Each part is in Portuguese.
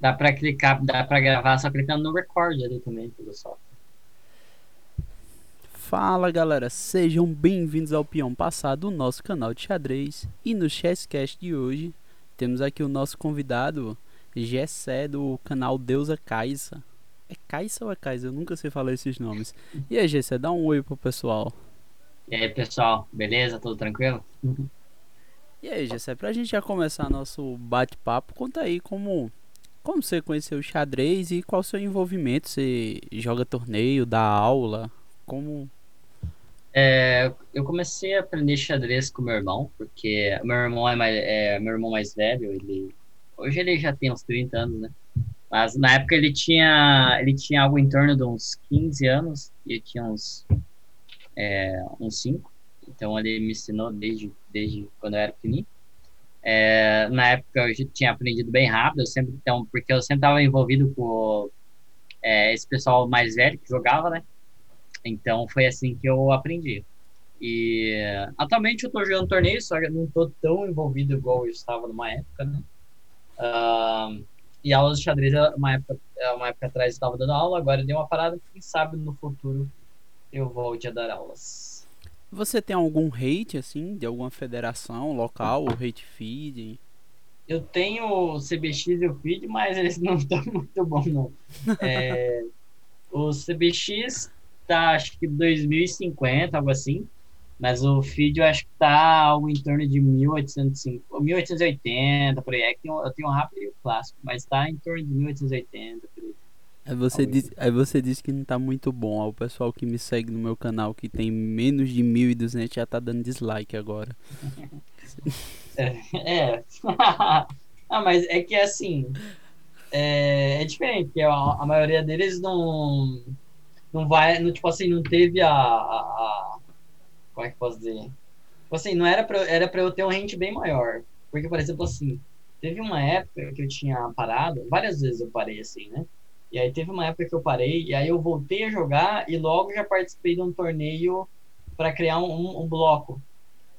Dá pra clicar, dá pra gravar só clicando no record ali também pelo software. Fala galera, sejam bem-vindos ao Peão Passado, o nosso canal de xadrez. E no Chesscast de hoje, temos aqui o nosso convidado, Gessé, do canal Deusa Kaisa. É Kaisa ou é Kaisa? Eu nunca sei falar esses nomes. E aí, Gessé, dá um oi pro pessoal. E aí, pessoal, beleza? Tudo tranquilo? E aí, Gessé, pra gente já começar nosso bate-papo, conta aí como como você conheceu o xadrez e qual o seu envolvimento? Você joga torneio, dá aula? Como. É, eu comecei a aprender xadrez com meu irmão, porque meu irmão é, mais, é meu irmão mais velho, ele hoje ele já tem uns 30 anos, né? Mas na época ele tinha ele tinha algo em torno de uns 15 anos e eu tinha uns é, uns 5. Então ele me ensinou desde desde quando eu era pequenininho. É, na época eu tinha aprendido bem rápido, eu sempre, então, porque eu sempre estava envolvido com é, esse pessoal mais velho que jogava, né? Então foi assim que eu aprendi. E atualmente eu estou jogando torneio, só que não estou tão envolvido igual eu estava numa época, né? Uh, e aulas de xadrez, uma época, uma época atrás eu estava dando aula, agora deu uma parada, quem sabe no futuro eu volte a dar aulas. Você tem algum hate, assim, de alguma federação local, ou hate feed? Eu tenho o CBX e o feed, mas eles não estão muito bons, não. É, o CBX tá, acho que 2050, algo assim. Mas o feed eu acho que tá algo em torno de 1850, 1880, por aí. É que eu tenho um rápido e o clássico, mas tá em torno de 1880, por aí. Aí você, diz, aí você diz que não tá muito bom. o pessoal que me segue no meu canal, que tem menos de 1.200, já tá dando dislike agora. é. é. ah, mas é que assim. É, é diferente, a, a, maioria deles não. Não vai. Não, tipo assim, não teve a, a, a. como é que posso dizer? Tipo assim, não era pra, era pra eu ter um rente bem maior. Porque, por exemplo, assim. Teve uma época que eu tinha parado, várias vezes eu parei assim, né? E aí teve uma época que eu parei, e aí eu voltei a jogar e logo já participei de um torneio para criar um, um, bloco.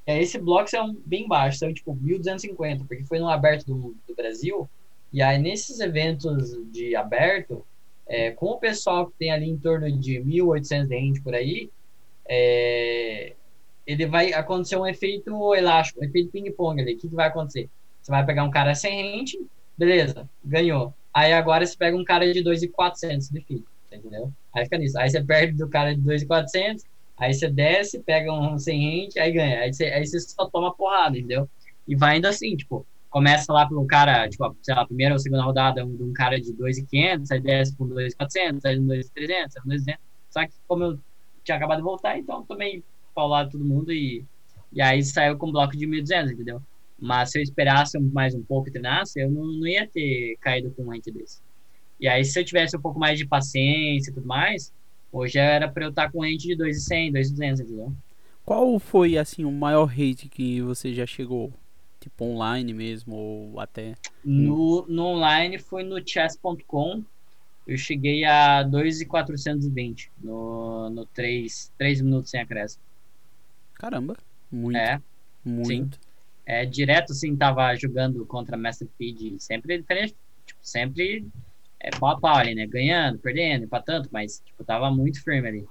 E aí esse bloco é um bem baixo, são tipo 1250, porque foi no aberto do, do Brasil. E aí nesses eventos de aberto, é, com o pessoal que tem ali em torno de 1800 de por aí, é, ele vai acontecer um efeito elástico, um efeito ping-pong ali. O que, que vai acontecer? Você vai pegar um cara sem rente, beleza, ganhou. Aí agora você pega um cara de 2,400 de FII, entendeu? Aí fica nisso. Aí você perde do cara de 2,400, aí você desce, pega um sem rente, aí ganha. Aí você, aí você só toma porrada, entendeu? E vai indo assim, tipo, começa lá pelo cara, tipo, sei lá, primeira ou segunda rodada de um cara de 2,500, aí desce com 2,400, aí 2,300, aí 2,200. Só que como eu tinha acabado de voltar, então tomei paulado todo mundo e, e aí saiu com um bloco de 1.200, entendeu? Mas se eu esperasse mais um pouco e treinasse, eu não, não ia ter caído com um rente desse. E aí, se eu tivesse um pouco mais de paciência e tudo mais, hoje era para eu estar com rente de 2,100, 2,200, entendeu? Qual foi, assim, o maior rate que você já chegou? Tipo, online mesmo, ou até... No, no online foi no chess.com. Eu cheguei a 2,420 no, no 3, 3 minutos sem acréscimo. Caramba, muito. É, muito. Sim é, direto, assim, tava jogando contra Master Feed, sempre diferente, tipo, sempre é, pau a pau ali, né? Ganhando, perdendo, empatando, mas, tipo, tava muito firme ali.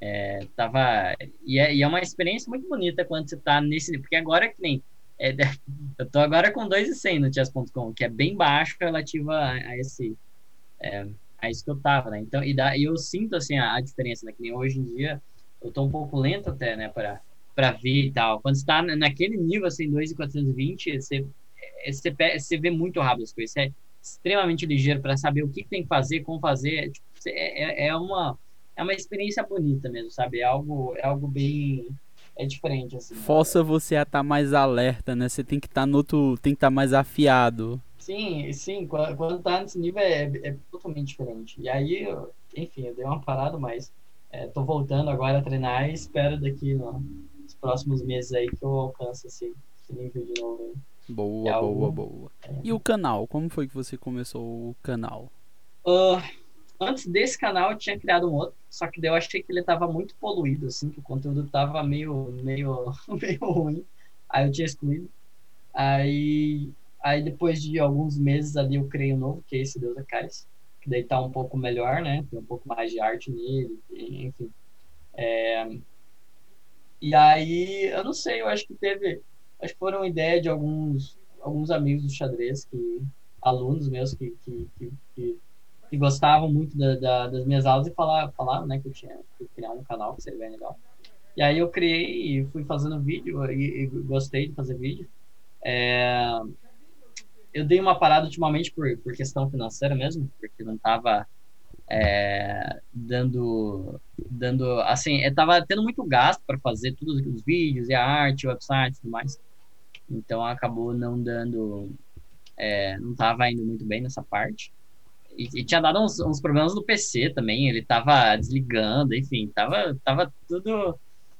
É, tava... E é, e é uma experiência muito bonita quando você tá nesse... Porque agora que nem... É, eu tô agora com 2,100 no chess.com, que é bem baixo relativo a, a esse... É, a isso que eu tava, né? Então, e, dá, e eu sinto, assim, a, a diferença, né? Que nem hoje em dia, eu tô um pouco lento até, né? Para para ver e tal. Quando está naquele nível, assim, 2,420, você, é, você, você vê muito rápido as coisas. Você é extremamente ligeiro para saber o que, tem que fazer, como fazer. Tipo, é, é, é, uma, é uma experiência bonita mesmo, sabe? É algo, é algo bem. É diferente, assim. Força você a estar tá mais alerta, né? Você tem que estar tá no outro. Tem que estar tá mais afiado. Sim, sim. Quando, quando tá nesse nível é, é totalmente diferente. E aí, enfim, eu dei uma parada, mas é, tô voltando agora a treinar e espero daqui no, próximos meses aí que eu alcance esse, esse nível de novo. Hein? Boa, é boa, boa. É... E o canal? Como foi que você começou o canal? Uh, antes desse canal eu tinha criado um outro, só que eu achei que ele tava muito poluído, assim, que o conteúdo tava meio, meio, meio ruim. Aí eu tinha excluído. Aí Aí depois de alguns meses ali eu criei um novo, que é esse Deus Acaris, que daí tá um pouco melhor, né? Tem um pouco mais de arte nele, enfim. É... E aí, eu não sei, eu acho que teve. Acho que foram ideia de alguns, alguns amigos do xadrez, que, alunos meus que, que, que, que, que gostavam muito da, da, das minhas aulas e falaram, falaram né, que eu tinha que criar um canal que seria bem legal. E aí eu criei e fui fazendo vídeo e, e gostei de fazer vídeo. É, eu dei uma parada ultimamente por, por questão financeira mesmo, porque não tava é, dando, dando, assim, eu tava tendo muito gasto para fazer todos os vídeos e a arte, o website e tudo mais. Então acabou não dando, é, não tava indo muito bem nessa parte. E, e tinha dado uns, uns, problemas no PC também, ele tava desligando, enfim, tava, tava tudo,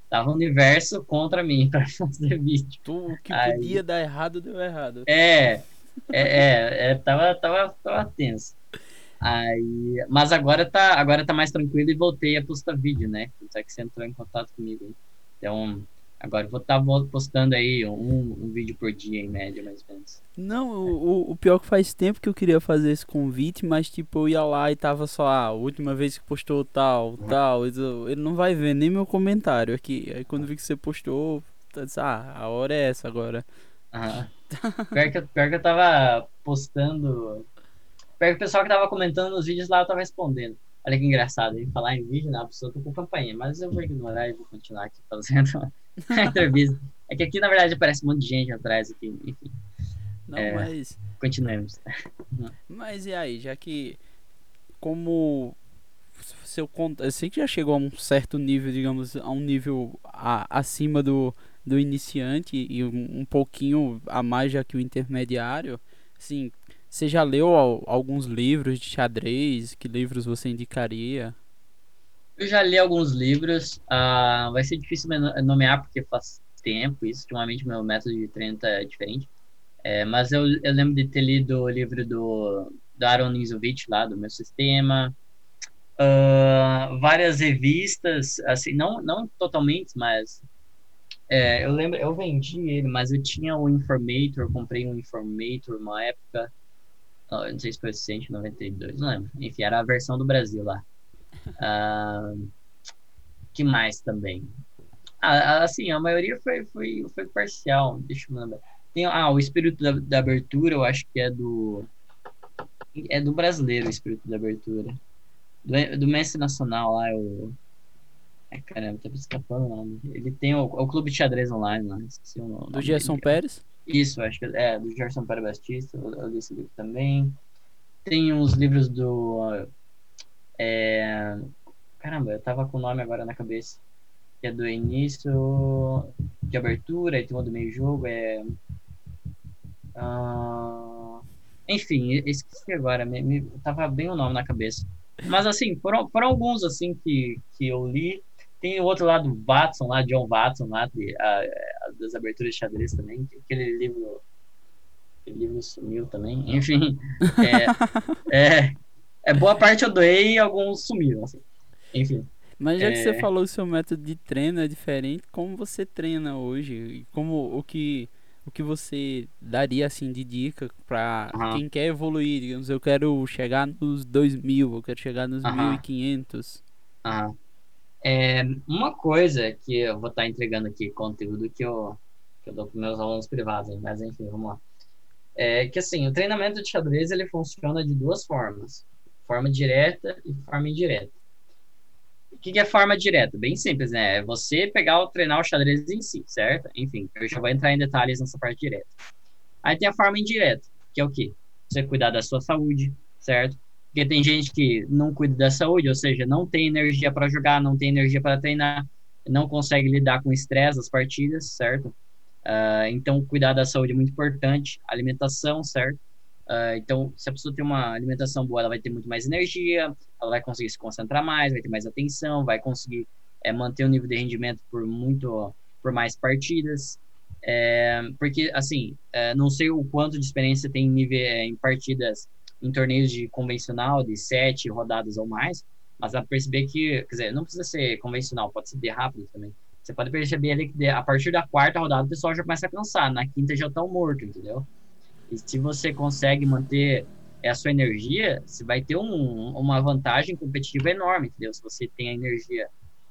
tava o universo contra mim para fazer vídeo. Tu, o que Aí, podia dar errado, deu errado. É, é, é, é, tava, tava, tava tenso. Aí, mas agora tá, agora tá mais tranquilo e voltei a postar vídeo, né? Só que você entrou em contato comigo. Então, agora vou estar tá postando aí um, um vídeo por dia, em média, mais ou menos. Não, o, o pior que faz tempo que eu queria fazer esse convite, mas tipo, eu ia lá e tava só, ah, a última vez que postou tal, tal, ele não vai ver nem meu comentário aqui. Aí quando vi que você postou, disse, ah, a hora é essa agora. Aham. Pior que, pior que eu tava postando. Que o pessoal que tava comentando nos vídeos lá eu tava respondendo. Olha que engraçado, ele falar em vídeo, né? A pessoa tá com campainha, mas eu vou ignorar e vou continuar aqui fazendo a entrevista. É que aqui, na verdade, aparece um monte de gente atrás aqui, enfim. Não, é, mas. Continuemos. Mas e aí, já que. Como. Seu conta. Eu sei que já chegou a um certo nível, digamos, a um nível a, acima do, do iniciante e um, um pouquinho a mais já que o intermediário, assim, você já leu alguns livros de xadrez? Que livros você indicaria? Eu já li alguns livros. Uh, vai ser difícil nomear porque faz tempo isso. Ultimamente meu método de treino é diferente. É, mas eu, eu lembro de ter lido o livro do, do Aaron Nizovic lá, do meu sistema. Uh, várias revistas, assim, não, não totalmente, mas é, eu lembro, eu vendi ele, mas eu tinha o Informator, comprei um Informator uma época, não sei se foi 192, não lembro. Enfim, era a versão do Brasil lá. Uh, que mais também? Ah, assim, a maioria foi, foi, foi parcial, deixa eu lembrar. Tem, ah, o Espírito da, da Abertura, eu acho que é do... É do brasileiro o Espírito da Abertura. Do, do Mestre Nacional lá, é o... É, caramba, tá me escapando o nome. Ele tem o, o Clube de Xadrez Online lá, esqueci o nome. Do Gerson Pérez? Isso, acho que é, do Gerson Pérez Batista, eu, li esse livro também. Tem uns livros do. É, caramba, eu tava com o nome agora na cabeça. Que é do início de abertura, e tem um do meio jogo, é. Uh, enfim, esqueci agora, me, me, tava bem o nome na cabeça. Mas assim, foram, foram alguns assim que, que eu li tem o outro lado, Watson, lá, John Watson, lá, de, a, a, das aberturas de xadrez também, aquele livro. Aquele livro sumiu também. Enfim. É, é, é, boa parte eu doei e alguns sumiram, assim. Enfim. Mas já é... que você falou que o seu método de treino é diferente, como você treina hoje? Como o que o que você daria assim de dica para uhum. quem quer evoluir, digamos, eu quero chegar nos 2000, eu quero chegar nos uhum. 1500. Uhum. É, uma coisa que eu vou estar tá entregando aqui, conteúdo que eu, que eu dou para meus alunos privados, mas enfim, vamos lá. É que assim, o treinamento de xadrez ele funciona de duas formas: forma direta e forma indireta. O que, que é forma direta? Bem simples, né? É você pegar o treinar o xadrez em si, certo? Enfim, eu já vou entrar em detalhes nessa parte direta. Aí tem a forma indireta, que é o quê? Você cuidar da sua saúde, certo? Porque tem gente que não cuida da saúde, ou seja, não tem energia para jogar, não tem energia para treinar, não consegue lidar com o estresse das partidas, certo? Uh, então, cuidar da saúde é muito importante. Alimentação, certo? Uh, então, se a pessoa tem uma alimentação boa, ela vai ter muito mais energia, ela vai conseguir se concentrar mais, vai ter mais atenção, vai conseguir é, manter o nível de rendimento por muito, por mais partidas. É, porque, assim, é, não sei o quanto de experiência tem em, nível, em partidas em torneios de convencional de sete rodadas ou mais, mas dá para perceber que, quer dizer, não precisa ser convencional, pode ser de rápido também. Você pode perceber ali que a partir da quarta rodada o pessoal já começa a cansar, na quinta já estão morto, entendeu? E se você consegue manter a sua energia, você vai ter um, uma vantagem competitiva enorme, entendeu? Se você tem a energia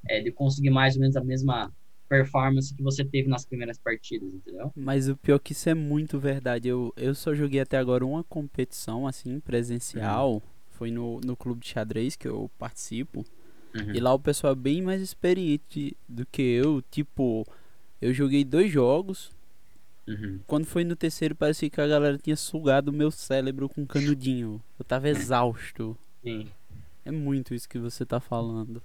é, de conseguir mais ou menos a mesma performance que você teve nas primeiras partidas, entendeu? Mas o pior é que isso é muito verdade. Eu, eu só joguei até agora uma competição, assim, presencial. Uhum. Foi no, no clube de xadrez que eu participo. Uhum. E lá o pessoal é bem mais experiente do que eu. Tipo, eu joguei dois jogos. Uhum. Quando foi no terceiro, parecia que a galera tinha sugado o meu cérebro com um canudinho. Eu tava exausto. Sim. É muito isso que você tá falando.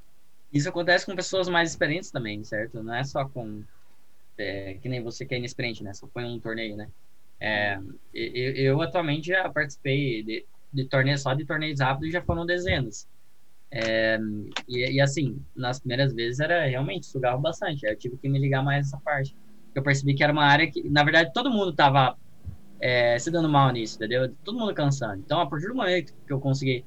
Isso acontece com pessoas mais experientes também, certo? Não é só com. É, que nem você que é inexperiente, né? Só foi um torneio, né? É, eu, eu, atualmente já participei de, de torneios só de torneios rápidos já foram dezenas. É, e, e, assim, nas primeiras vezes era realmente sugava bastante. Eu tive que me ligar mais nessa parte. Eu percebi que era uma área que, na verdade, todo mundo tava é, se dando mal nisso, entendeu? Todo mundo cansando. Então, a partir do momento que eu consegui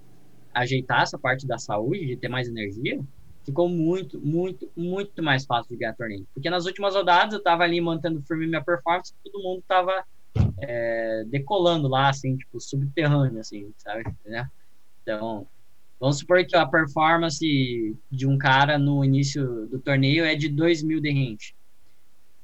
ajeitar essa parte da saúde, de ter mais energia, ficou muito, muito, muito mais fácil de ganhar torneio. Porque nas últimas rodadas eu tava ali mantendo firme minha performance, todo mundo tava é, decolando lá, assim, tipo, subterrâneo, assim, sabe? Então, vamos supor que a performance de um cara no início do torneio é de 2 mil de rente.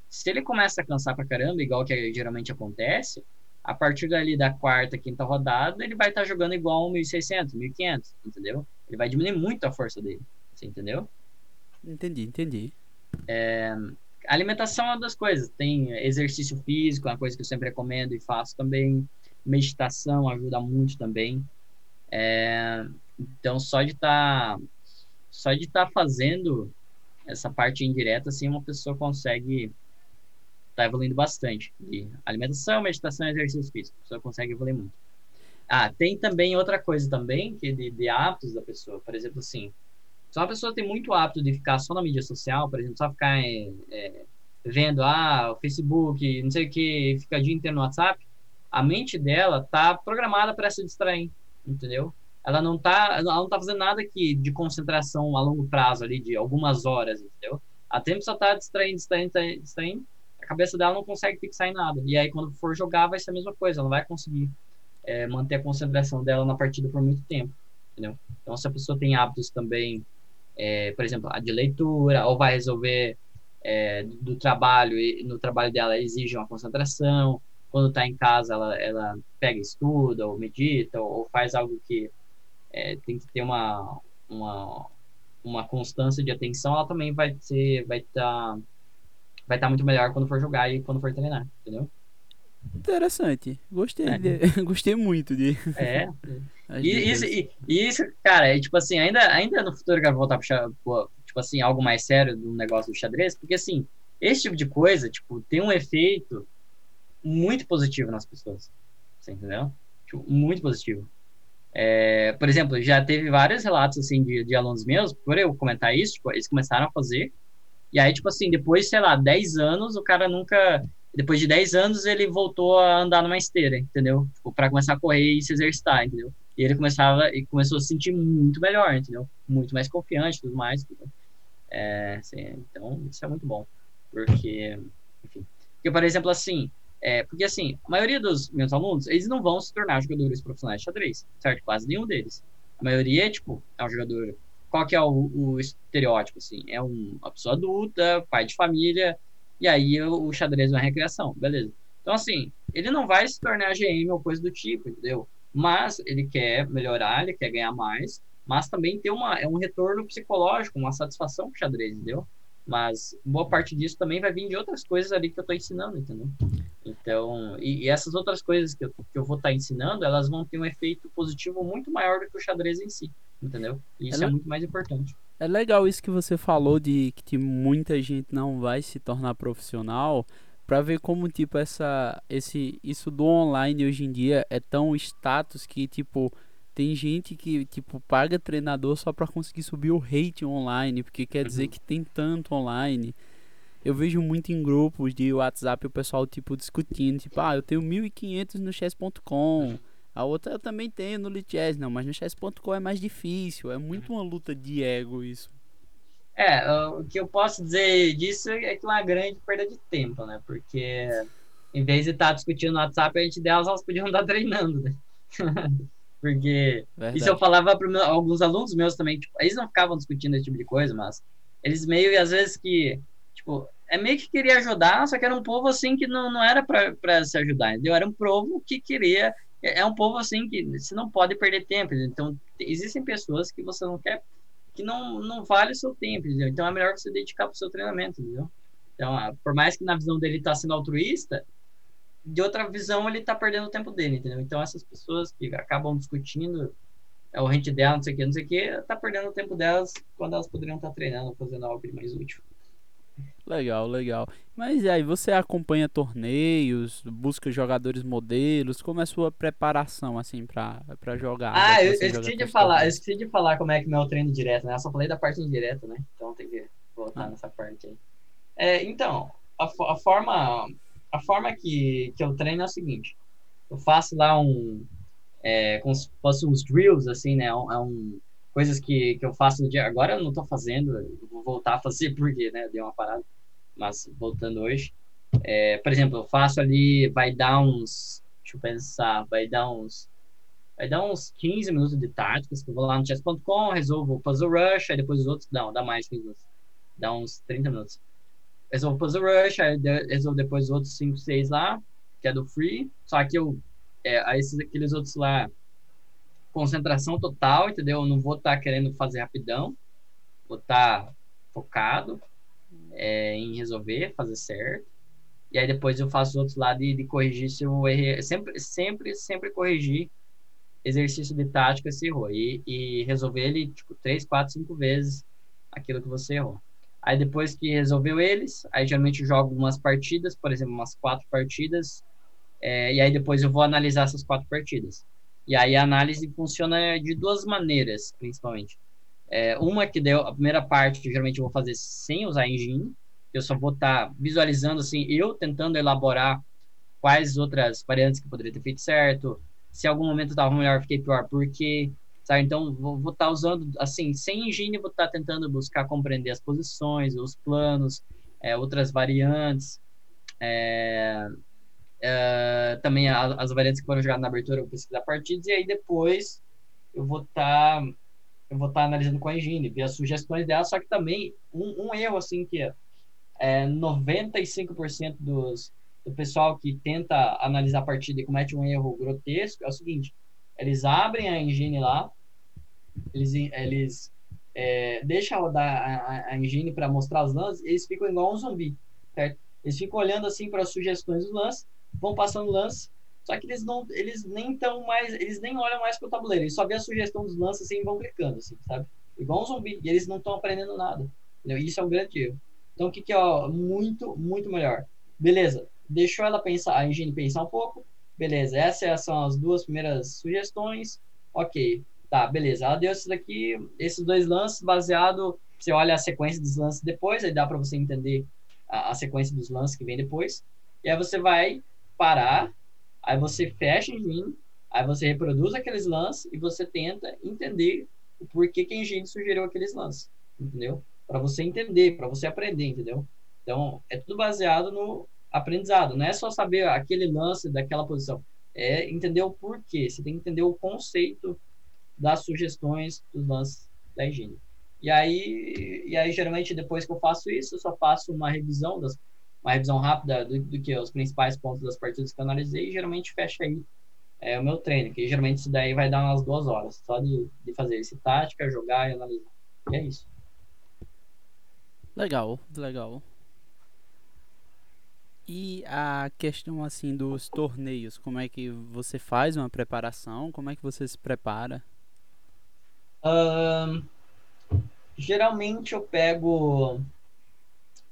Se ele começa a cansar pra caramba, igual que geralmente acontece, a partir dali da quarta, quinta rodada, ele vai estar tá jogando igual 1.600, 1.500, entendeu? Ele vai diminuir muito a força dele. Você entendeu? Entendi, entendi. É, alimentação é uma das coisas. Tem exercício físico, é uma coisa que eu sempre recomendo e faço também. Meditação ajuda muito também. É, então, só de estar tá, só de estar tá fazendo essa parte indireta, assim, uma pessoa consegue estar tá evoluindo bastante. De alimentação, meditação e exercício físico. A pessoa consegue evoluir muito. Ah, tem também outra coisa também, que de, de hábitos da pessoa. Por exemplo, assim, se uma pessoa tem muito hábito de ficar só na mídia social, por exemplo, só ficar é, é, vendo ah, o Facebook, não sei o que, fica o dia inteiro no WhatsApp, a mente dela tá programada para se distrair, entendeu? Ela não tá, ela não tá fazendo nada aqui de concentração a longo prazo ali, de algumas horas, entendeu? A tempo só tá distraindo, distraindo, distraindo, a cabeça dela não consegue fixar em nada. E aí, quando for jogar, vai ser a mesma coisa, ela não vai conseguir é, manter a concentração dela na partida por muito tempo, entendeu? Então, se a pessoa tem hábitos também é, por exemplo, a de leitura, ou vai resolver é, do trabalho, e no trabalho dela exige uma concentração, quando está em casa ela, ela pega estuda, ou medita, ou, ou faz algo que é, tem que ter uma, uma, uma constância de atenção, ela também vai ser, vai estar tá, vai tá muito melhor quando for jogar e quando for treinar, entendeu? Interessante. Gostei, é. de... gostei muito de. É. e, isso, e, isso, cara, é tipo assim, ainda, ainda no futuro eu quero voltar pro, tipo assim, algo mais sério do negócio do xadrez, porque assim, esse tipo de coisa, tipo, tem um efeito muito positivo nas pessoas. Você entendeu? Tipo, muito positivo. É, por exemplo, já teve vários relatos assim de, de alunos meus, por eu comentar isso, tipo, eles começaram a fazer, e aí, tipo assim, depois, sei lá, 10 anos, o cara nunca depois de 10 anos, ele voltou a andar numa esteira, entendeu? Tipo, para começar a correr e se exercitar, entendeu? E ele começava e começou a se sentir muito melhor, entendeu? Muito mais confiante, tudo mais. É, assim, então, isso é muito bom, porque, enfim, porque por exemplo, assim, é, porque assim, a maioria dos meus alunos, eles não vão se tornar jogadores profissionais de xadrez, certo? Quase nenhum deles. A maioria, tipo, é um jogador. Qual que é o, o estereótipo, assim? É um, uma pessoa adulta, pai de família, e aí o, o xadrez é uma recreação, beleza. Então, assim, ele não vai se tornar GM ou coisa do tipo, entendeu? Mas ele quer melhorar, ele quer ganhar mais, mas também ter uma, é um retorno psicológico, uma satisfação com o xadrez, entendeu? Mas boa parte disso também vai vir de outras coisas ali que eu estou ensinando, entendeu? Então, e, e, essas outras coisas que eu, que eu vou estar tá ensinando, elas vão ter um efeito positivo muito maior do que o xadrez em si, entendeu? E isso é, é muito mais importante. É legal isso que você falou de que muita gente não vai se tornar profissional para ver como tipo essa esse isso do online hoje em dia é tão status que tipo tem gente que tipo paga treinador só para conseguir subir o rate online, porque quer dizer uhum. que tem tanto online. Eu vejo muito em grupos de WhatsApp o pessoal tipo discutindo, tipo, ah, eu tenho 1500 no chess.com. A outra eu também tenho no Lichess, não, mas no chess.com é mais difícil, é muito uma luta de ego isso. É, o que eu posso dizer disso é que é uma grande perda de tempo, né? Porque Em vez de estar tá discutindo no WhatsApp, a gente delas, elas podiam estar treinando, né? Porque Verdade. isso eu falava para alguns alunos meus também, tipo, eles não ficavam discutindo esse tipo de coisa, mas eles meio, às vezes, que, tipo, é meio que queria ajudar, só que era um povo, assim, que não, não era para se ajudar, entendeu? Era um povo que queria, é, é um povo, assim, que você não pode perder tempo? Então, existem pessoas que você não quer, que não, não vale o seu tempo, entendeu? Então, é melhor você dedicar para o seu treinamento, entendeu? Então, ah, por mais que na visão dele está sendo altruísta, de outra visão ele está perdendo o tempo dele, entendeu? Então essas pessoas que acabam discutindo é o rente dela, não sei o que, não sei o que, tá perdendo o tempo delas quando elas poderiam estar tá treinando, fazendo algo mais útil. Legal, legal. Mas aí, você acompanha torneios, busca jogadores modelos, como é a sua preparação, assim, pra, pra jogar? Ah, eu, eu esqueci de falar, eu esqueci de falar como é que é o treino direto, né? Eu só falei da parte indireta, né? Então tem que voltar ah. nessa parte aí. É, então, a, a forma a forma que, que eu treino é o seguinte: eu faço lá um. É, como se fossem uns drills, assim, né? É um, é um, coisas que, que eu faço no dia. Agora eu não tô fazendo, vou voltar a fazer porque, né? Deu uma parada. Mas voltando hoje. É, por exemplo, eu faço ali, vai dar uns. Deixa eu pensar, vai dar uns. Vai dar uns 15 minutos de táticas, que eu vou lá no chess.com, resolvo o puzzle rush, aí depois os outros. Não, dá mais 15 minutos. Dá uns 30 minutos resolvo Puzzle Rush, aí resolvo depois os outros 5, 6 lá, que é do Free. Só que eu, é, esses, aqueles outros lá, concentração total, entendeu? Eu não vou estar tá querendo fazer rapidão, vou estar tá focado é, em resolver, fazer certo. E aí depois eu faço os outros lá de, de corrigir se eu errei. Sempre, sempre, sempre corrigir exercício de tática se errou. E, e resolver ele, tipo, três, quatro, cinco vezes aquilo que você errou. Aí depois que resolveu eles, aí geralmente jogo umas partidas, por exemplo, umas quatro partidas, é, e aí depois eu vou analisar essas quatro partidas. E aí a análise funciona de duas maneiras, principalmente. É, uma que deu a primeira parte, que geralmente eu vou fazer sem usar engine, eu só vou estar tá visualizando assim, eu tentando elaborar quais outras variantes que poderia ter feito certo, se algum momento estava melhor, fiquei pior, porque Sabe? Então, vou estar tá usando, assim, sem engine, vou estar tá tentando buscar compreender as posições, os planos, é, outras variantes, é, é, também as, as, variantes que foram jogadas na abertura, eu vou pesquisar partidas, e aí depois eu vou estar tá, eu vou estar tá analisando com a engine, ver as sugestões dela, só que também um, um erro, assim, que é 95% dos, do pessoal que tenta analisar a partida e comete um erro grotesco é o seguinte, eles abrem a engine lá, eles, eles é, deixam rodar a, a engine para mostrar os lances, eles ficam igual um zumbi, certo? Eles ficam olhando assim para as sugestões dos lances, vão passando lance, só que eles não, eles nem tão mais, eles nem olham mais para o tabuleiro, eles só vê a sugestão dos lances assim e vão clicando, assim, sabe? Igual um zumbi, e eles não estão aprendendo nada. Entendeu? Isso é um grande erro. Então, o que, que é ó, muito, muito melhor? Beleza, deixou ela pensar, a engine pensar um pouco, Beleza, essas são as duas primeiras sugestões. Ok, tá, beleza. Ela deu isso daqui, esses dois lances, baseado. Você olha a sequência dos lances depois, aí dá para você entender a, a, sequência dos lances que vem depois. E aí você vai parar, aí você fecha a engine, aí você reproduz aqueles lances e você tenta entender o porquê que a engine sugeriu aqueles lances, entendeu? Para você entender, para você aprender, entendeu? Então, é tudo baseado no aprendizado. Não é só saber aquele lance daquela posição. É entender o porquê. Você tem que entender o conceito das sugestões dos lances da higiene. E aí, e aí geralmente, depois que eu faço isso, eu só faço uma revisão, das, uma revisão rápida do, do que os principais pontos das partidas que eu analisei e geralmente fecha aí é, o meu treino, que geralmente isso daí vai dar umas duas horas, só de, de fazer esse tática, jogar e analisar. E é isso. Legal, legal. E a questão assim dos torneios, como é que você faz uma preparação? Como é que você se prepara? Um, geralmente eu pego.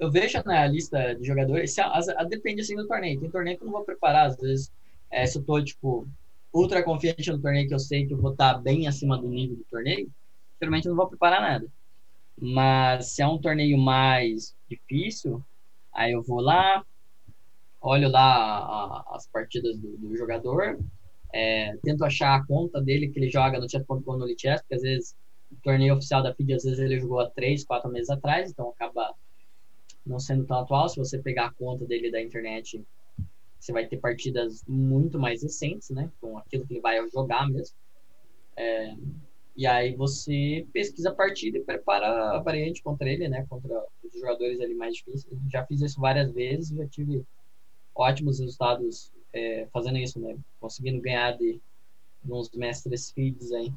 Eu vejo na lista de jogadores, se a, a, depende assim do torneio. Tem torneio que eu não vou preparar, às vezes, é, se eu tô, tipo, ultra confiante no torneio que eu sei que eu vou estar bem acima do nível do torneio, geralmente eu não vou preparar nada. Mas se é um torneio mais difícil, aí eu vou lá, olho lá a, as partidas do, do jogador, é, tento achar a conta dele que ele joga no chat.com no Lichess, porque às vezes o torneio oficial da FIDE, às vezes ele jogou há três, quatro meses atrás, então acaba não sendo tão atual. Se você pegar a conta dele da internet, você vai ter partidas muito mais recentes, né? Com aquilo que ele vai jogar mesmo. É, e aí você pesquisa a partida e prepara a variante contra ele, né? Contra os jogadores ali mais difíceis. Já fiz isso várias vezes, já tive ótimos resultados é, fazendo isso, né? Conseguindo ganhar de, de uns mestres feeds aí.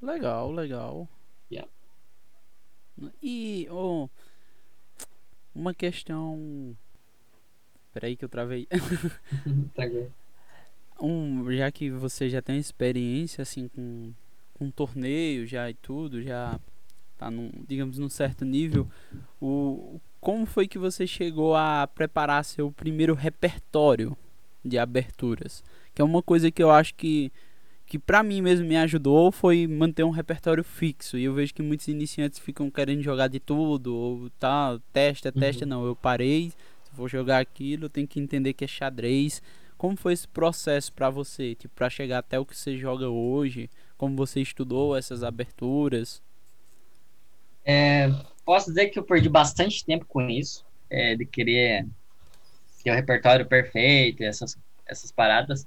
Legal, legal. Yeah. E oh, uma questão. Peraí que eu travei. Um, já que você já tem experiência assim com, com torneio já e tudo, já tá num, digamos, num certo nível, o como foi que você chegou a preparar seu primeiro repertório de aberturas? Que é uma coisa que eu acho que que para mim mesmo me ajudou foi manter um repertório fixo. E eu vejo que muitos iniciantes ficam querendo jogar de tudo, ou tá, testa, testa, uhum. não, eu parei, se vou jogar aquilo, eu tenho que entender que é xadrez como foi esse processo para você, tipo, para chegar até o que você joga hoje? Como você estudou essas aberturas? É, posso dizer que eu perdi bastante tempo com isso, é, de querer ter o repertório perfeito, essas essas paradas.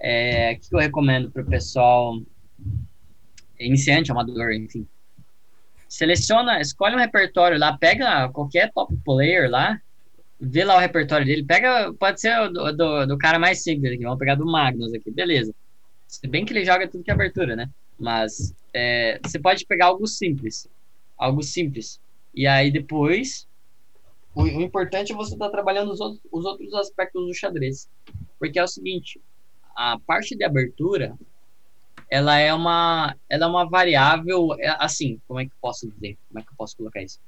É, que eu recomendo para o pessoal iniciante, amador, enfim? Seleciona, escolhe um repertório lá, pega qualquer top player lá, vê lá o repertório dele, pega, pode ser do, do, do cara mais simples aqui, vamos pegar do Magnus aqui, beleza. Se bem que ele joga tudo que é abertura, né? Mas é, você pode pegar algo simples, algo simples. E aí depois, o, o importante é você estar tá trabalhando os outros, os outros aspectos do xadrez. Porque é o seguinte, a parte de abertura, ela é uma, ela é uma variável, é, assim, como é que eu posso dizer? Como é que eu posso colocar isso?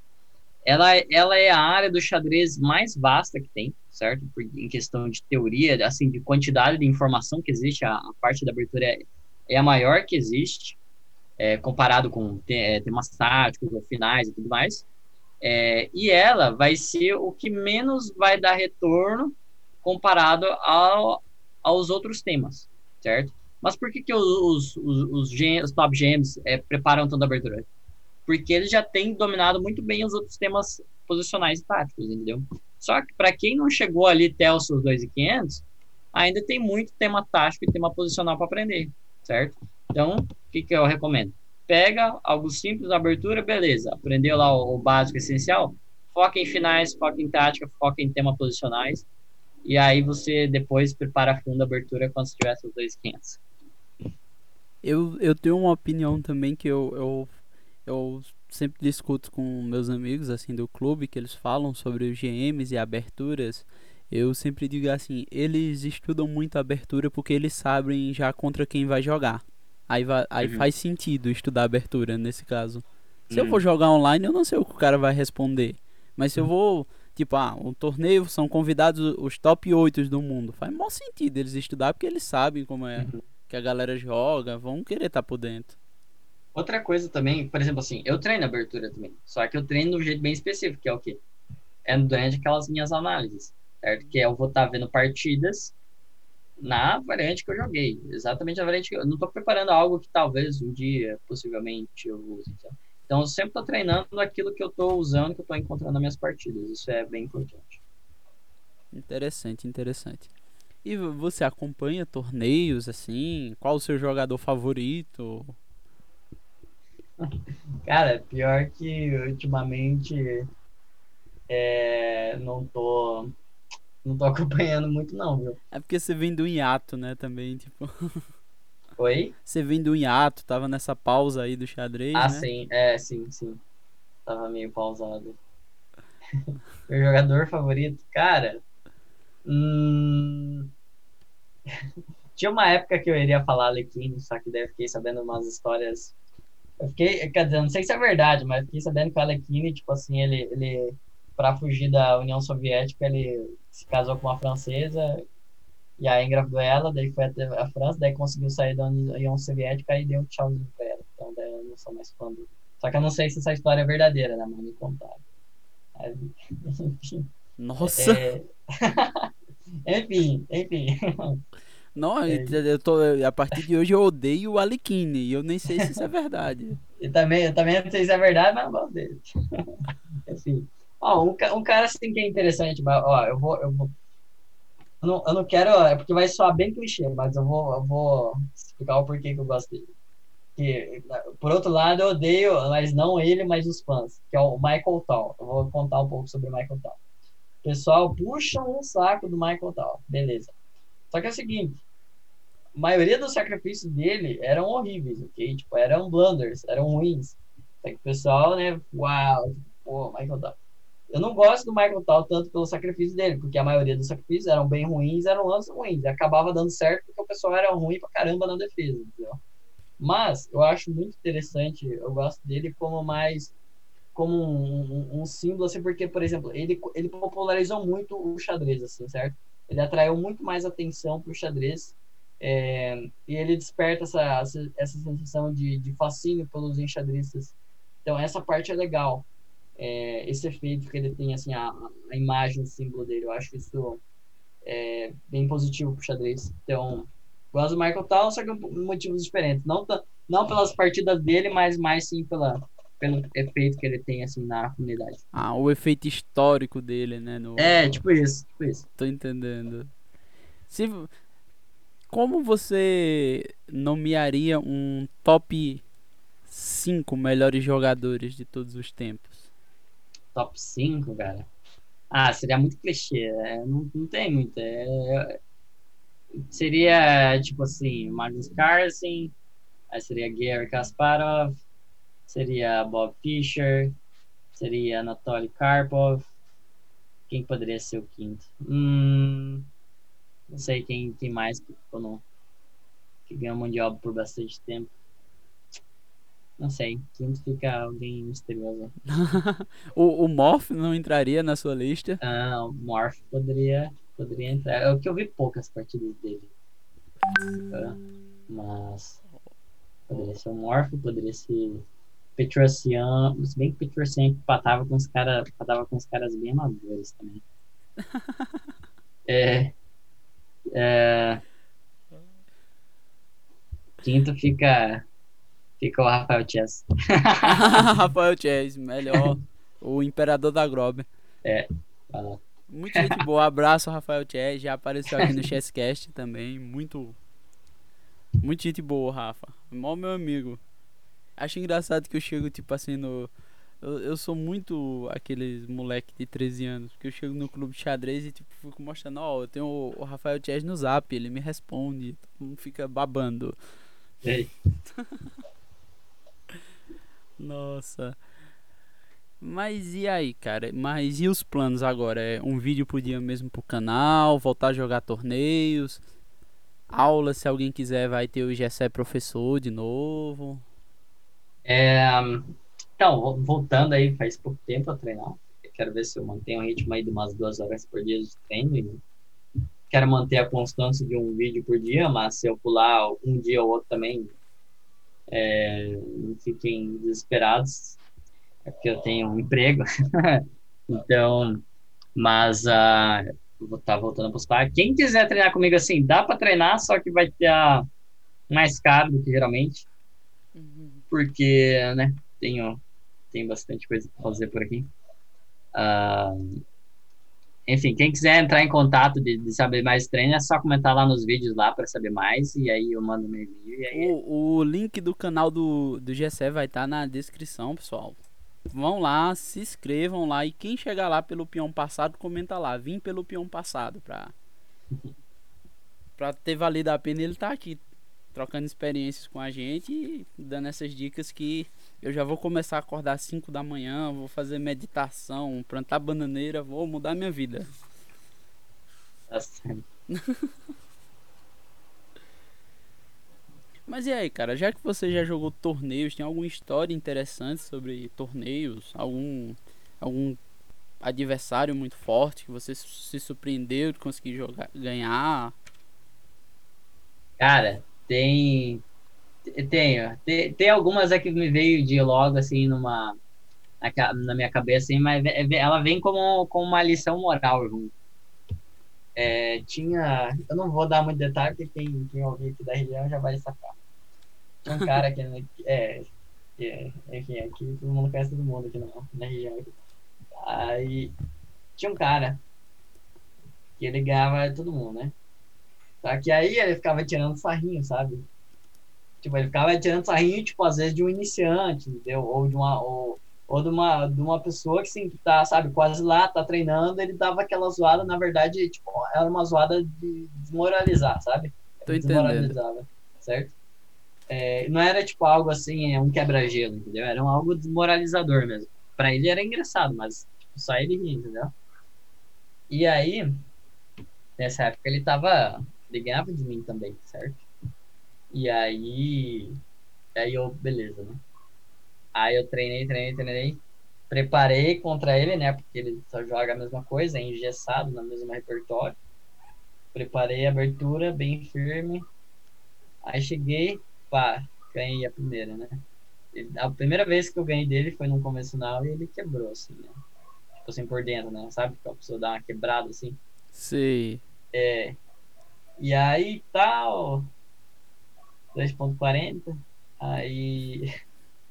ela, ela é a área do xadrez mais vasta que tem, certo? em questão de teoria, assim, de quantidade de informação que existe, a, a parte da abertura é, é, a maior que existe, é, comparado com te, é, temas táticos, finais e tudo mais. É, e ela vai ser o que menos vai dar retorno comparado ao, aos outros temas, certo? Mas por que, que os, os, os, os top é, preparam tanta abertura? porque ele já tem dominado muito bem os outros temas posicionais e táticos, entendeu? Só que para quem não chegou ali até os seus 2,500, ainda tem muito tema tático e tema posicional para aprender, certo? Então, o que, que eu recomendo? Pega algo simples na abertura, beleza. Aprendeu lá o, o básico essencial, foca em finais, foca em tática, foca em tema posicionais. E aí você depois prepara a fundo a abertura quando você tiver seus 2,500. Eu, eu tenho uma opinião também que eu, eu eu sempre discuto com meus amigos assim do clube que eles falam sobre os GMs e aberturas. Eu sempre digo assim, eles estudam muito a abertura porque eles sabem já contra quem vai jogar. Aí, vai, aí uhum. faz sentido estudar a abertura nesse caso. Se uhum. eu vou jogar online, eu não sei o que o cara vai responder. Mas se eu uhum. vou, tipo, ah, um torneio são convidados os top 8 do mundo. Faz maior sentido eles estudar porque eles sabem como é uhum. que a galera joga, vão querer estar tá por dentro. Outra coisa também, por exemplo, assim, eu treino abertura também, só que eu treino de um jeito bem específico, que é o quê? É durante aquelas minhas análises, certo? Que é eu vou estar tá vendo partidas na variante que eu joguei, exatamente a variante que eu não estou preparando algo que talvez um dia, possivelmente, eu use. Então, então eu sempre estou treinando aquilo que eu estou usando, que eu estou encontrando nas minhas partidas. Isso é bem importante. Interessante, interessante. E você acompanha torneios assim? Qual o seu jogador favorito? Cara, pior que ultimamente é, não tô não tô acompanhando muito não, viu? É porque você vem do hiato, né, também, tipo. Oi? Você vem do hiato, tava nessa pausa aí do xadrez, Ah, né? sim, é, sim, sim. Tava meio pausado. Meu jogador favorito, cara. Hum... Tinha uma época que eu iria falar Alequim, só que daí fiquei sabendo umas histórias eu fiquei, quer dizer, não sei se é verdade, mas fiquei sabendo que o Alekhine, tipo assim, ele, ele para fugir da União Soviética, ele se casou com uma francesa e aí engravidou ela, daí foi até a França, daí conseguiu sair da União Soviética e deu um tchauzinho pra ela. Então daí eu não sou mais fã do... Só que eu não sei se essa história é verdadeira, né, mas me contaram. enfim. Nossa! É... enfim, enfim. Não, é. eu tô, a partir de hoje eu odeio o Alikine e eu nem sei se isso é verdade. eu, também, eu também não sei se é verdade, mas gosto dele. Enfim. Ó, um, um cara assim que é interessante, mas, ó, eu vou, eu vou. Eu não, eu não quero, é porque vai soar bem clichê, mas eu vou, eu vou explicar o porquê que eu gosto dele. Que, por outro lado, eu odeio, mas não ele, mas os fãs, que é o Michael Tal. Eu vou contar um pouco sobre o Michael Tal. O pessoal puxa um saco do Michael Tal, beleza. Só que é o seguinte, a maioria dos sacrifícios dele eram horríveis, ok? Tipo, eram blunders, eram ruins. Só que o pessoal, né, uau, tipo, pô, Michael Tal. Eu não gosto do Michael Tal tanto pelo sacrifício dele, porque a maioria dos sacrifícios eram bem ruins, eram lances ruins. Acabava dando certo porque o pessoal era ruim pra caramba na defesa, entendeu? Mas eu acho muito interessante, eu gosto dele como mais como um, um, um, símbolo, assim, porque, por exemplo, ele, ele popularizou muito o xadrez, assim, certo? Ele atraiu muito mais atenção para o xadrez é, e ele desperta essa, essa sensação de, de fascínio pelos enxadristas. Então, essa parte é legal é, esse efeito que ele tem, assim, a, a imagem, o símbolo dele. Eu acho isso é, bem positivo pro xadrez. Então, gosto do Michael Tal, só que por motivos diferentes. Não, não pelas partidas dele, mas mais sim pela, pelo efeito que ele tem, assim, na comunidade. Ah, o efeito histórico dele, né? No... É, tipo isso, tipo isso. Tô entendendo. Se... Como você nomearia um top 5 melhores jogadores de todos os tempos? Top 5, cara. Ah, seria muito clichê. Né? Não, não tem muito. É, seria, tipo assim, Magnus Carlsen, aí seria Gary Kasparov, seria Bob Fischer, seria Anatoly Karpov. Quem poderia ser o quinto? Hum, não sei quem, quem mais que, no, que ganhou o Mundial por bastante tempo. Não sei. Quinto fica alguém misterioso. o, o Morph não entraria na sua lista? Ah, o Morph poderia, poderia entrar. É o que eu vi poucas partidas dele. Mas. Poderia ser o Morph, poderia ser Petrosian. Se bem que Petrosian empatava com os caras. Empatava com os caras bem amadores também. é. É. Quinto fica Ficou o Rafael Chess. Rafael Chess, melhor. o imperador da Grob. É, Muito gente boa. Abraço, Rafael Chess. Já apareceu aqui no Chesscast também. Muito. Muito gente boa, Rafa. Mó meu amigo. Acho engraçado que eu chego, tipo assim, no. Eu, eu sou muito aqueles moleque de 13 anos. Porque eu chego no clube de xadrez e, tipo, fico mostrando: Ó, oh, eu tenho o, o Rafael Chess no zap. Ele me responde. Todo mundo fica babando. Ei. Nossa. Mas e aí, cara? Mas e os planos agora? É um vídeo por dia mesmo pro canal? Voltar a jogar torneios? Aula, se alguém quiser, vai ter o Gessé professor de novo? É, então, voltando aí, faz pouco tempo a treinar. Eu quero ver se eu mantenho um ritmo aí de umas duas horas por dia de treino. Quero manter a constância de um vídeo por dia, mas se eu pular um dia ou outro também, é, não fiquem desesperados, é porque eu tenho um emprego. então, mas uh, vou estar tá voltando a postar. Quem quiser treinar comigo assim, dá para treinar, só que vai ter a, mais caro do que geralmente. Uhum. Porque, né, tenho, tenho bastante coisa para fazer por aqui. Uh, enfim, quem quiser entrar em contato de, de, saber mais treino, é só comentar lá nos vídeos lá para saber mais. E aí eu mando meu e-mail. Aí... O, o link do canal do, do GSE vai estar tá na descrição, pessoal. Vão lá, se inscrevam lá. E quem chegar lá pelo peão passado, comenta lá. Vim pelo peão passado pra, pra ter valido a pena ele tá aqui trocando experiências com a gente e dando essas dicas que eu já vou começar a acordar às 5 da manhã, vou fazer meditação, plantar bananeira, vou mudar minha vida. Certo. Mas e aí, cara, já que você já jogou torneios, tem alguma história interessante sobre torneios? Algum algum adversário muito forte que você se surpreendeu de conseguir jogar, ganhar? Cara, tem tenho. Tem, tem algumas aqui que me veio de logo, assim, numa. Na, minha cabeça, assim, mas ela vem como, como uma lição moral junto. É, tinha. Eu não vou dar muito detalhe, porque quem, quem ouvir aqui da região já vai sacar. Tinha um cara aqui. É, é, enfim, aqui todo mundo conhece todo mundo aqui na, na região. Aqui. Aí. Tinha um cara Que ele ganhava todo mundo, né? Só que aí ele ficava tirando sarrinho, sabe? Tipo, ele ficava tirando sarrinho, tipo, às vezes de um iniciante, entendeu? Ou de uma, ou, ou de uma, de uma pessoa que, sim, que tá, sabe, quase lá, tá treinando, ele dava aquela zoada, na verdade, tipo, era uma zoada de desmoralizar, sabe? Tô entendendo. certo? É, não era, tipo, algo assim, é um quebra-gelo, entendeu? Era um algo desmoralizador mesmo. Pra ele era engraçado, mas tipo, só ele ria, entendeu? E aí, nessa época ele tava, ele ganhava de mim também, certo? E aí. Aí eu, beleza, né? Aí eu treinei, treinei, treinei. Preparei contra ele, né? Porque ele só joga a mesma coisa, é engessado no mesmo repertório. Preparei a abertura bem firme. Aí cheguei, pá, ganhei a primeira, né? A primeira vez que eu ganhei dele foi num convencional e ele quebrou, assim, né? Tipo assim, por dentro, né? Sabe? Que a pessoa dá uma quebrada, assim. Sim. É. E aí, tal. 2.40. Aí,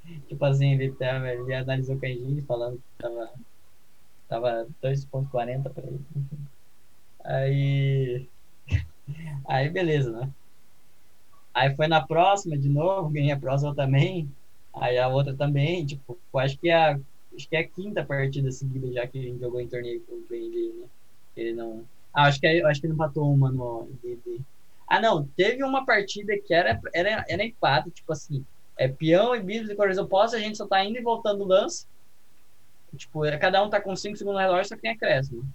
tipo assim, ele, tava, ele analisou o Kanji falando que tava, tava 2.40 pra ele. Aí, aí beleza, né? Aí foi na próxima de novo, ganhei a próxima também. Aí a outra também, tipo, acho que é a, acho que é a quinta partida seguida já que a gente jogou em torneio com o Kanji, né? Ele não. Ah, acho que, é, acho que ele empatou uma no DD. Ah, não, teve uma partida que era, era, era empate, tipo assim, é peão e bíceps e correção oposta, a gente só tá indo e voltando o lance. Tipo, é, cada um tá com 5 segundos no relógio, só que tem acréscimo.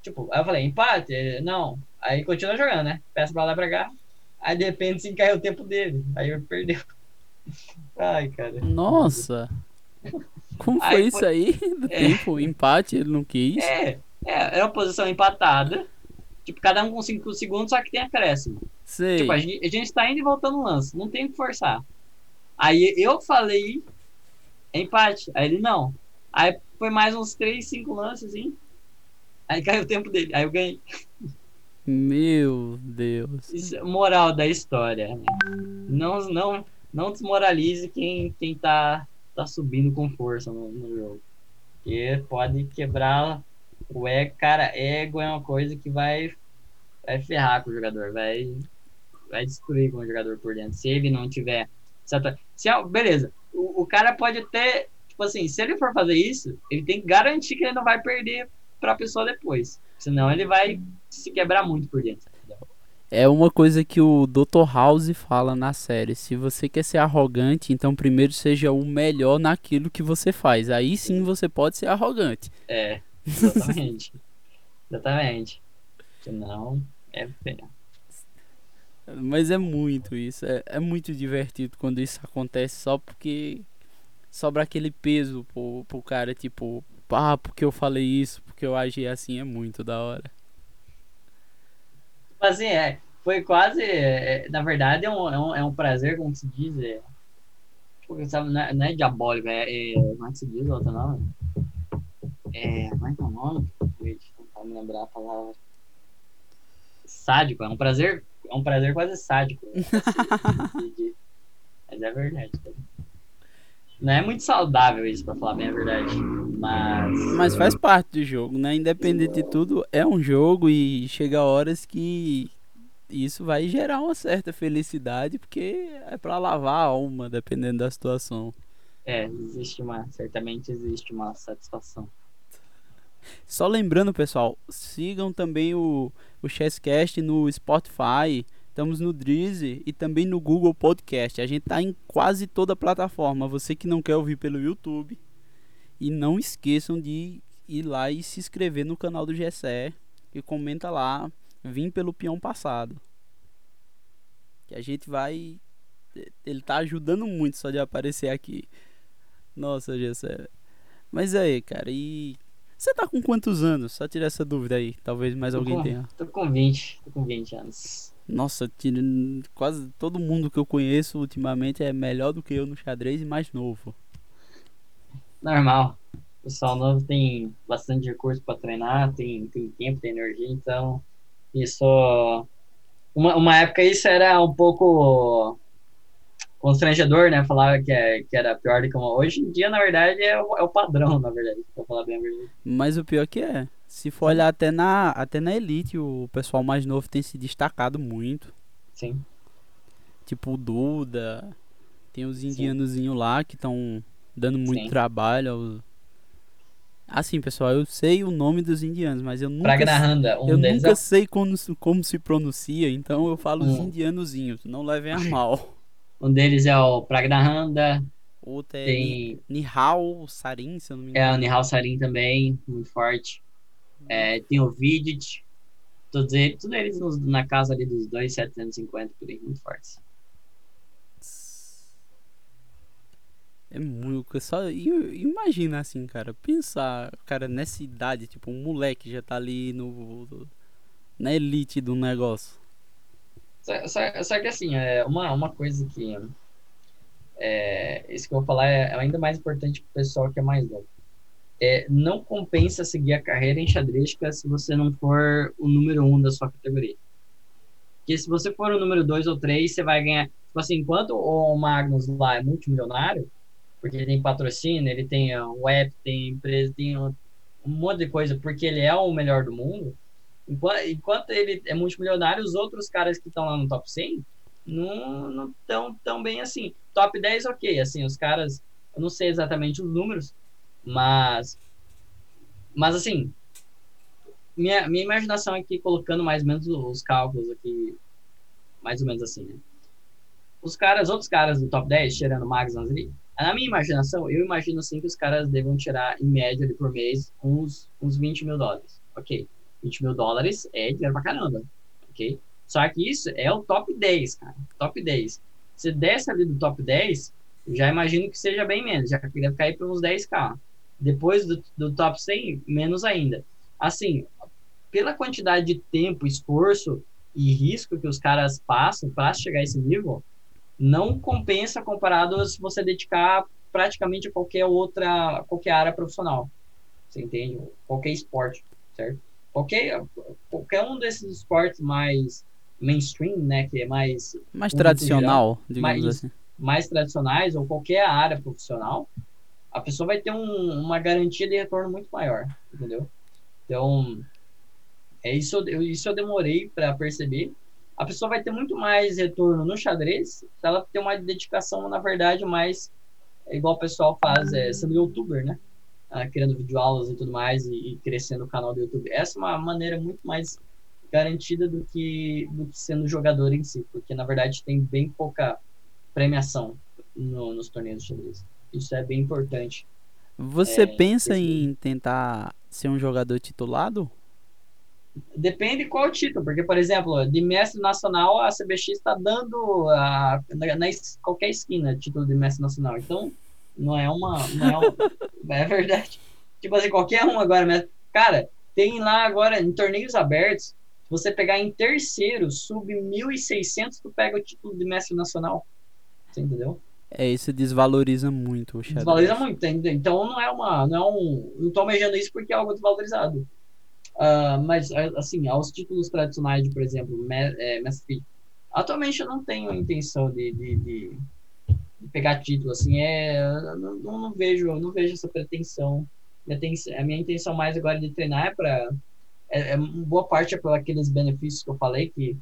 Tipo, aí eu falei, empate? Não. Aí continua jogando, né? Peça pra lá pra cá. Aí de repente sim caiu o tempo dele. Aí eu perdeu. Ai, cara. Nossa! Como foi aí, isso aí? Do é, tempo? Empate, ele não quis? É, é, era uma posição empatada. Tipo, cada um com 5 segundos, só que tem acréscimo. Sei. Tipo, a gente, a gente tá indo e voltando no lance. Não tem que forçar. Aí eu falei empate. Aí ele não. Aí foi mais uns 3, 5 lances, assim. Aí caiu o tempo dele. Aí eu ganhei. Meu Deus. Isso, é moral da história. Né? Não, não, não desmoralize quem, quem tá, tá subindo com força no, no jogo. Porque pode quebrar o ego, cara, ego é uma coisa que vai, vai ferrar com o jogador, vai, vai destruir com o jogador por dentro. Se ele não tiver. Certo? Se, beleza, o, o cara pode ter. Tipo assim, se ele for fazer isso, ele tem que garantir que ele não vai perder pra pessoa depois. Senão ele vai se quebrar muito por dentro. É uma coisa que o Dr. House fala na série. Se você quer ser arrogante, então primeiro seja o melhor naquilo que você faz. Aí sim você pode ser arrogante. É. Exatamente. Exatamente. Senão, é feio. Mas é muito isso. É, é muito divertido quando isso acontece só porque sobra aquele peso pro, pro cara, tipo, ah, porque eu falei isso, porque eu agi assim, é muito da hora. Tipo assim, é, foi quase, é, na verdade, é um, é, um, é um prazer, como se diz, é, tipo, sabe, não, é, não é diabólico, é, é, como é que se diz o outro nome? É, como é o nome? Deixa eu me lembrar a palavra. Sádico, é um prazer. É um prazer quase sádico. Mas é verdade. Não é muito saudável isso, pra falar bem a verdade. Mas. Mas faz parte do jogo, né? Independente de tudo, é um jogo e chega horas que isso vai gerar uma certa felicidade, porque é para lavar a alma, dependendo da situação. É, existe uma. Certamente existe uma satisfação. Só lembrando, pessoal, sigam também o, o Chesscast no Spotify, estamos no Drizzy e também no Google Podcast. A gente tá em quase toda a plataforma. Você que não quer ouvir pelo YouTube. E não esqueçam de ir lá e se inscrever no canal do GSE e comenta lá, vim pelo peão passado. Que a gente vai ele tá ajudando muito só de aparecer aqui. Nossa, GSE. Mas aí, cara, e você tá com quantos anos? Só tirar essa dúvida aí. Talvez mais tô alguém com, tenha. Tô com 20. Tô com 20 anos. Nossa, quase todo mundo que eu conheço ultimamente é melhor do que eu no xadrez e mais novo. Normal. O pessoal novo tem bastante recurso para treinar, tem, tem tempo, tem energia, então isso. Uma, uma época isso era um pouco constrangedor, né? Falar que, é, que era pior do que uma. Hoje em dia, na verdade, é o, é o padrão, na verdade, pra falar bem a verdade. Mas o pior que é. Se for olhar até na, até na Elite, o pessoal mais novo tem se destacado muito. Sim. Tipo o Duda, tem os indianozinhos lá que estão dando muito Sim. trabalho. Aos... Assim, pessoal, eu sei o nome dos indianos, mas eu nunca, um eu nunca é sei como, se- como se pronuncia, então eu falo os Hum. indianozinhos, não levem a mal. Um deles é o Pragnahanda, Outro é tem Nihal Sarin, se eu não me é engano. o Nihal Sarin também, muito forte. É, tem o Vidit, todos eles, todos eles nos- na casa ali dos 2,750 por aí, muito fortes. É muito. Só i- imagina assim, cara. Pensar, cara, nessa idade, tipo, um moleque já tá ali no. Na elite do negócio. Só, só- só que assim, é uma, uma coisa que. É, isso que eu vou falar é ainda mais importante pro pessoal que é mais novo. É, não compensa seguir a carreira enxadrística se você não for o número um da sua categoria. Porque se você for o número dois ou três, você vai ganhar. Tipo assim, enquanto o Magnus lá é multimilionário, porque ele tem patrocínio, ele tem web, tem empresa, tem um monte de coisa, porque ele é o melhor do mundo. Enquanto, enquanto ele é multimilionário, os outros caras que estão lá no top 100 não estão tão bem assim. Top 10, ok. Assim, os caras, eu não sei exatamente os números, mas. Mas assim, minha, minha imaginação aqui, colocando mais ou menos os cálculos aqui, mais ou menos assim, né? Os caras, outros caras do top 10, tirando o Magnus ali, na minha imaginação, eu imagino assim que os caras devam tirar, em média, ali, por mês, uns, uns 20 mil dólares. Ok. 20 mil dólares é dinheiro pra caramba. Ok? Só que isso é o top 10, cara. Top 10. Se desce ali do top 10, eu já imagino que seja bem menos. Já que deve cair para uns 10k. Depois do, do top 100, menos ainda. Assim, pela quantidade de tempo, esforço e risco que os caras passam para chegar a esse nível, não compensa comparado se você dedicar praticamente a qualquer outra, qualquer área profissional. Você entende? Qualquer esporte, certo? Qualquer, qualquer um desses esportes mais mainstream, né, que é mais Mais tradicional, digamos Mas- assim. mais tradicionais ou qualquer área profissional, a pessoa vai ter um- uma garantia de retorno muito maior, entendeu? Então, é isso, eu, isso eu demorei para perceber. A pessoa vai ter muito mais retorno no xadrez se ela ter uma dedicação, na verdade, mais é igual o pessoal faz, é, sendo youtuber, né? Ah, criando videoaulas e tudo mais e, e crescendo o canal do YouTube. Essa é uma maneira muito mais garantida do que, do que sendo jogador em si, porque na verdade tem bem pouca premiação no- nos torneios de xadrez. Isso é bem importante. Você É, pensa em tentar ser um jogador titulado? Depende qual título, porque, por exemplo, de mestre nacional, a CBX está dando a, na, na qualquer esquina título de mestre nacional. Então, não é uma. Não é, um- é verdade. Tipo assim, qualquer um agora mesmo. Cara, tem lá agora, em torneios abertos, você pegar em terceiro, sub 1.600, tu pega o título de mestre nacional. Você entendeu? É, isso desvaloriza muito o xadrez. Desvaloriza muito, entendeu? Então não é uma. Não é um. Não tô almejando isso porque é algo desvalorizado. Ah, mas, assim, aos títulos tradicionais de, por exemplo, é, Mestre Atualmente eu não tenho intenção de, de- de pegar título, assim, é. Não, não, vejo, não vejo essa pretensão. A minha intenção mais agora de treinar é para. É, é, boa parte é por aqueles benefícios que eu falei, que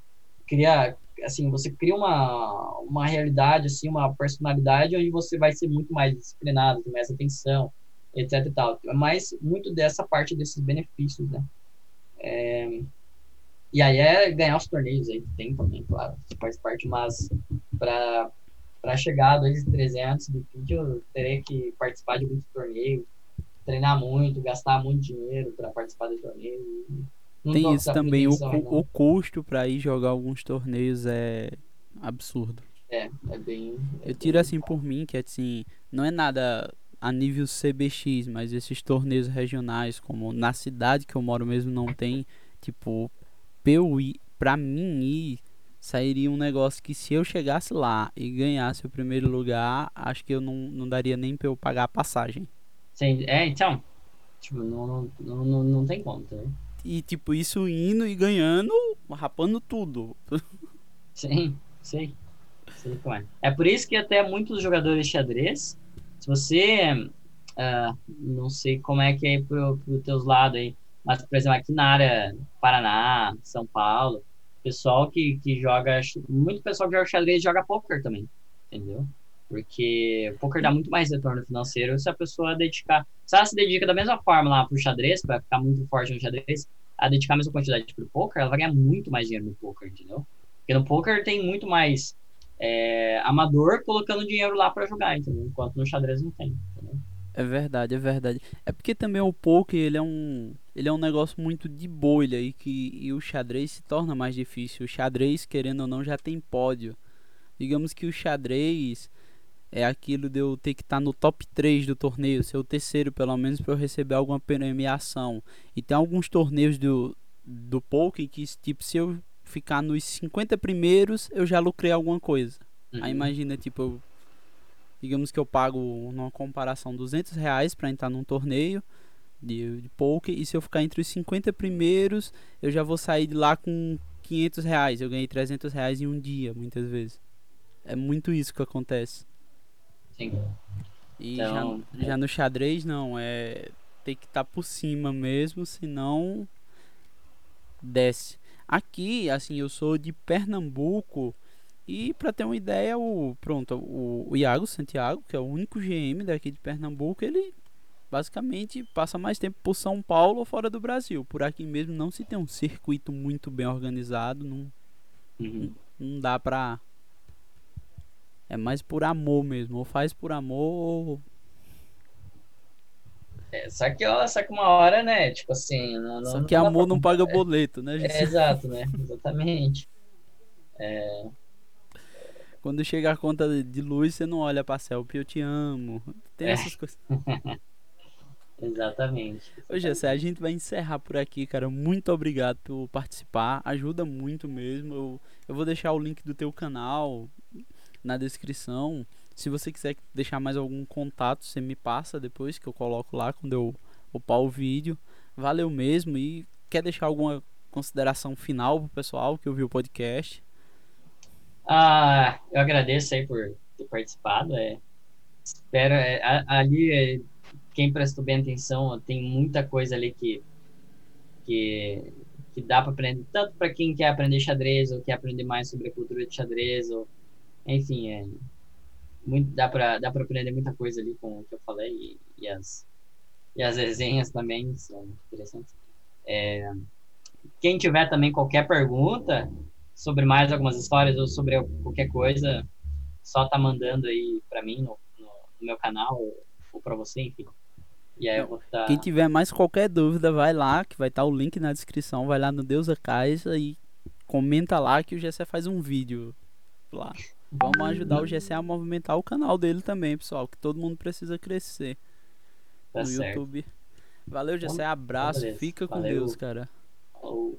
cria. Assim, você cria uma, uma realidade, assim, uma personalidade onde você vai ser muito mais disciplinado, mais atenção, etc e tal. Mas muito dessa parte desses benefícios, né? É, e aí é ganhar os torneios aí, tem também, claro, faz parte, mas para para chegar a 2.300 de pitch, eu terei que participar de muitos torneios, treinar muito, gastar muito dinheiro para participar de torneios. Não Tem isso também, o, não. o custo pra ir jogar alguns torneios é absurdo. É, é bem. é Eu tiro bem- assim por mim, que assim, não é nada a nível CBX, mas esses torneios regionais, como na cidade que eu moro mesmo não tem, tipo, pra eu ir, pra mim ir, sairia um negócio que se eu chegasse lá e ganhasse o primeiro lugar, acho que eu não, não daria nem pra eu pagar a passagem. Sim, é, então. Tipo, não, não, não, não, tem como, tá? ligado? E tipo, isso indo e ganhando, rapando tudo. Sim, sei. Sei como é. É por isso que até muitos jogadores de xadrez, se você. ah, não sei como é que é pro, pro teus lados aí, Mas, por exemplo, aqui na área Paraná, São Paulo, pessoal que, que joga. Muito pessoal que joga xadrez joga poker também. Entendeu? Porque poker dá muito mais retorno financeiro se a pessoa dedicar. Se ela se dedica da mesma forma lá pro xadrez, para ficar muito forte no xadrez, a dedicar a mesma quantidade pro poker, ela vai ganhar muito mais dinheiro no poker, entendeu? Porque no poker tem muito mais é, amador colocando dinheiro lá para jogar, entendeu? Enquanto no xadrez não tem? É verdade, é verdade. É porque também o poker, ele é um, ele é um negócio muito de bolha e que e o xadrez se torna mais difícil. O xadrez, querendo ou não, já tem pódio. Digamos que o xadrez é aquilo de eu ter que estar tá no top 3 do torneio, ser o terceiro pelo menos para eu receber alguma premiação. E tem alguns torneios do, do poker que tipo se eu ficar nos 50 primeiros, eu já lucrei alguma coisa. Uhum. Aí imagina, tipo, eu, digamos que eu pago numa comparação 200 reais para entrar num torneio de, de poker e se eu ficar entre os 50 primeiros, eu já vou sair de lá com 500 reais. Eu ganhei 300 reais em um dia, muitas vezes. É muito isso que acontece. Sim. E então, já, já no xadrez, não. É tem que estar tá por cima mesmo, senão desce. Aqui, assim, eu sou de Pernambuco e para ter uma ideia, o pronto, o, o Iago Santiago, que é o único GM daqui de Pernambuco, ele basicamente passa mais tempo por São Paulo ou fora do Brasil. Por aqui mesmo não se tem um circuito muito bem organizado, não, uhum. não, não dá pra é mais por amor mesmo. Ou faz por amor ou. É, só que, ó, só que uma hora, né? Tipo assim. Não, só que não amor não paga boleto, né? É, exato, né? Exatamente. É... Quando chega a conta de luz, você não olha pra Celpe, eu te amo. Tem é. essas coisas. Exatamente. Ô, Jessé, a gente vai encerrar por aqui, cara. Muito obrigado por participar. Ajuda muito mesmo. Eu, eu vou deixar o link do teu canal na descrição. Se você quiser deixar mais algum contato, você me passa depois que eu coloco lá quando eu upar o vídeo. Valeu mesmo e quer deixar alguma consideração final pro pessoal que ouviu o podcast? Ah, eu agradeço aí por ter participado. É, espero é, ali é, quem prestou bem atenção tem muita coisa ali que que, que dá para aprender tanto para quem quer aprender xadrez ou quer aprender mais sobre a cultura de xadrez ou enfim, é, muito, dá para dá para aprender muita coisa ali com o que eu falei e, e, as, e as resenhas também são interessantes. É, quem tiver também qualquer pergunta sobre mais algumas histórias ou sobre qualquer coisa, só tá mandando aí para mim no, no, no, meu canal ou, ou para você, enfim. E aí eu vou tá... Quem tiver mais qualquer dúvida, vai lá, que vai estar tá o link na descrição, vai lá no Deusa Caixa e comenta lá que o Gessé faz um vídeo lá. Vamos ajudar o GC a movimentar o canal dele também, pessoal. Que todo mundo precisa crescer tá no certo. YouTube. Valeu, GC. Abraço. Fica com Valeu. Deus, cara. Falou.